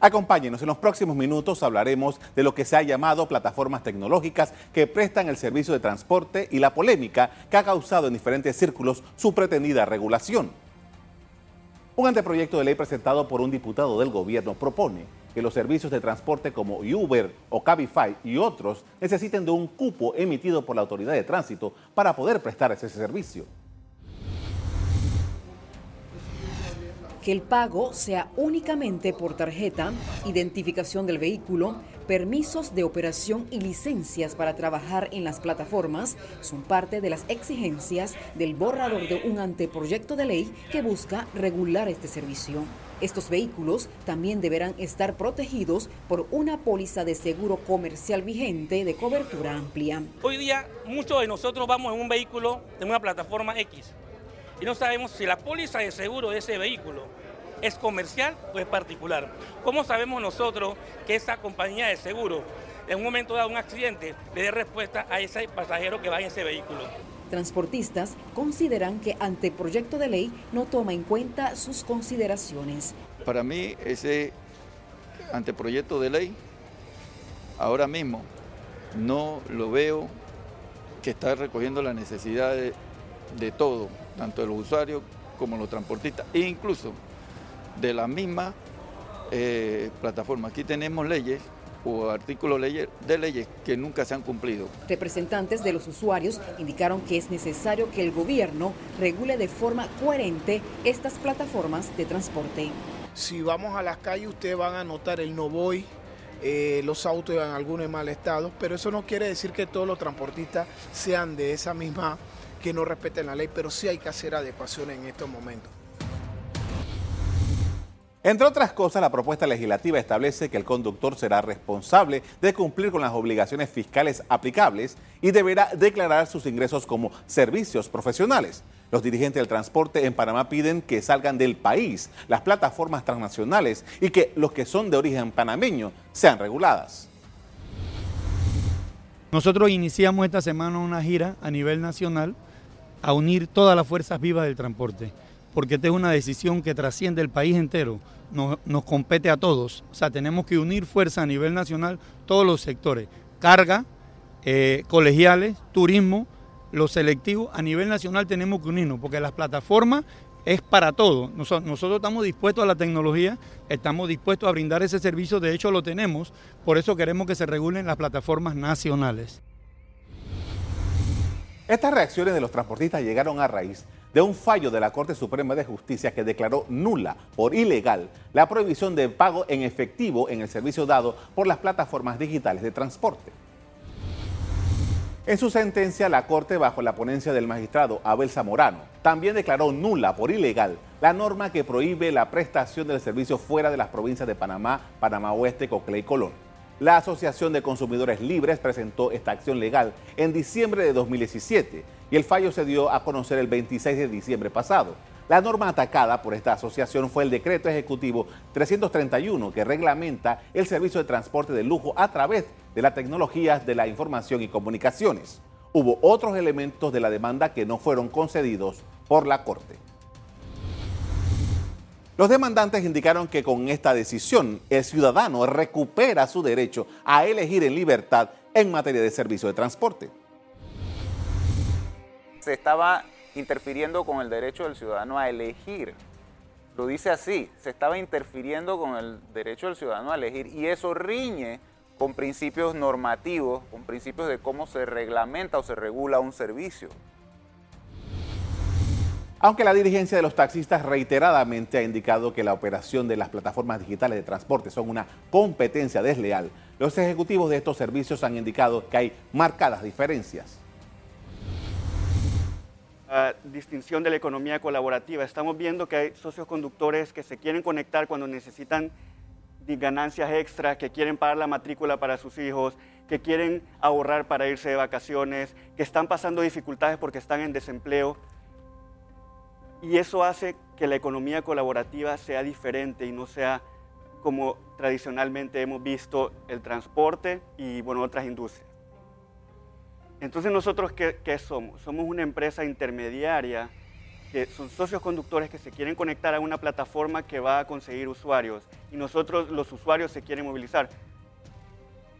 Acompáñenos, en los próximos minutos hablaremos de lo que se ha llamado plataformas tecnológicas que prestan el servicio de transporte y la polémica que ha causado en diferentes círculos su pretendida regulación. Un anteproyecto de ley presentado por un diputado del gobierno propone que los servicios de transporte como Uber o Cabify y otros necesiten de un cupo emitido por la autoridad de tránsito para poder prestar ese servicio. Que el pago sea únicamente por tarjeta, identificación del vehículo, permisos de operación y licencias para trabajar en las plataformas son parte de las exigencias del borrador de un anteproyecto de ley que busca regular este servicio. Estos vehículos también deberán estar protegidos por una póliza de seguro comercial vigente de cobertura amplia. Hoy día muchos de nosotros vamos en un vehículo en una plataforma X y no sabemos si la póliza de seguro de ese vehículo es comercial o es particular. ¿Cómo sabemos nosotros que esa compañía de seguro en un momento dado un accidente le dé respuesta a ese pasajero que va en ese vehículo? Transportistas consideran que ante proyecto de ley no toma en cuenta sus consideraciones. Para mí ese anteproyecto de ley ahora mismo no lo veo que está recogiendo las necesidades de todo, tanto de los usuarios como los transportistas, e incluso de la misma eh, plataforma. Aquí tenemos leyes o artículos de leyes que nunca se han cumplido. Representantes de los usuarios indicaron que es necesario que el gobierno regule de forma coherente estas plataformas de transporte. Si vamos a las calles, ustedes van a notar el no voy, eh, los autos en algunos en mal estado, pero eso no quiere decir que todos los transportistas sean de esa misma que no respeten la ley, pero sí hay que hacer adecuaciones en estos momentos. Entre otras cosas, la propuesta legislativa establece que el conductor será responsable de cumplir con las obligaciones fiscales aplicables y deberá declarar sus ingresos como servicios profesionales. Los dirigentes del transporte en Panamá piden que salgan del país las plataformas transnacionales y que los que son de origen panameño sean reguladas. Nosotros iniciamos esta semana una gira a nivel nacional a unir todas las fuerzas vivas del transporte, porque esta es una decisión que trasciende el país entero, nos, compete a todos. O sea, tenemos que unir fuerzas a nivel nacional todos los sectores, carga, eh, colegiales, turismo, los selectivos, a nivel nacional tenemos que unirnos, porque las plataformas es para todo. nosotros estamos dispuestos a la tecnología, estamos dispuestos a brindar ese servicio, de hecho lo tenemos, por eso queremos que se regulen las plataformas nacionales. Estas reacciones de los transportistas llegaron a raíz de un fallo de la Corte Suprema de Justicia que declaró nula por ilegal la prohibición de pago en efectivo en el servicio dado por las plataformas digitales de transporte. En su sentencia, la Corte, bajo la ponencia del magistrado Abel Zamorano, también declaró nula por ilegal la norma que prohíbe la prestación del servicio fuera de las provincias de Panamá, Panamá Oeste, Coclé y Colón. La Asociación de Consumidores Libres presentó esta acción legal en diciembre de 2017 y el fallo se dio a conocer el 26 de diciembre pasado. La norma atacada por esta asociación fue el decreto ejecutivo 331 que reglamenta el servicio de transporte de lujo a través de las tecnologías de la información y comunicaciones. Hubo otros elementos de la demanda que no fueron concedidos por la Corte. Los demandantes indicaron que con esta decisión el ciudadano recupera su derecho a elegir en libertad en materia de servicio de transporte. Se estaba interfiriendo con el derecho del ciudadano a elegir. Lo dice así, se estaba interfiriendo con el derecho del ciudadano a elegir y eso riñe con principios normativos, con principios de cómo se reglamenta o se regula un servicio. Aunque la dirigencia de los taxistas reiteradamente ha indicado que la operación de las plataformas digitales de transporte son una competencia desleal, los ejecutivos de estos servicios han indicado que hay marcadas diferencias. La distinción de la economía colaborativa. Estamos viendo que hay socios conductores que se quieren conectar cuando necesitan ganancias extras, que quieren pagar la matrícula para sus hijos, que quieren ahorrar para irse de vacaciones, que están pasando dificultades porque están en desempleo y eso hace que la economía colaborativa sea diferente y no sea como tradicionalmente hemos visto el transporte y bueno, otras industrias. Entonces nosotros, ¿qué, somos? Somos una empresa intermediaria que son socios conductores que se quieren conectar a una plataforma que va a conseguir usuarios y nosotros los usuarios se quieren movilizar.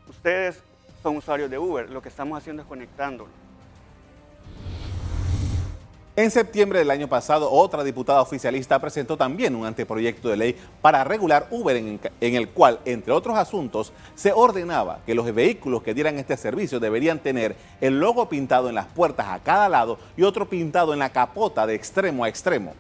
Ustedes son usuarios de Uber, lo que estamos haciendo es conectándolos. En septiembre del año pasado, otra diputada oficialista presentó también un anteproyecto de ley para regular Uber en, el cual, entre otros asuntos, se ordenaba que los vehículos que dieran este servicio deberían tener el logo pintado en las puertas a cada lado y otro pintado en la capota de extremo a extremo.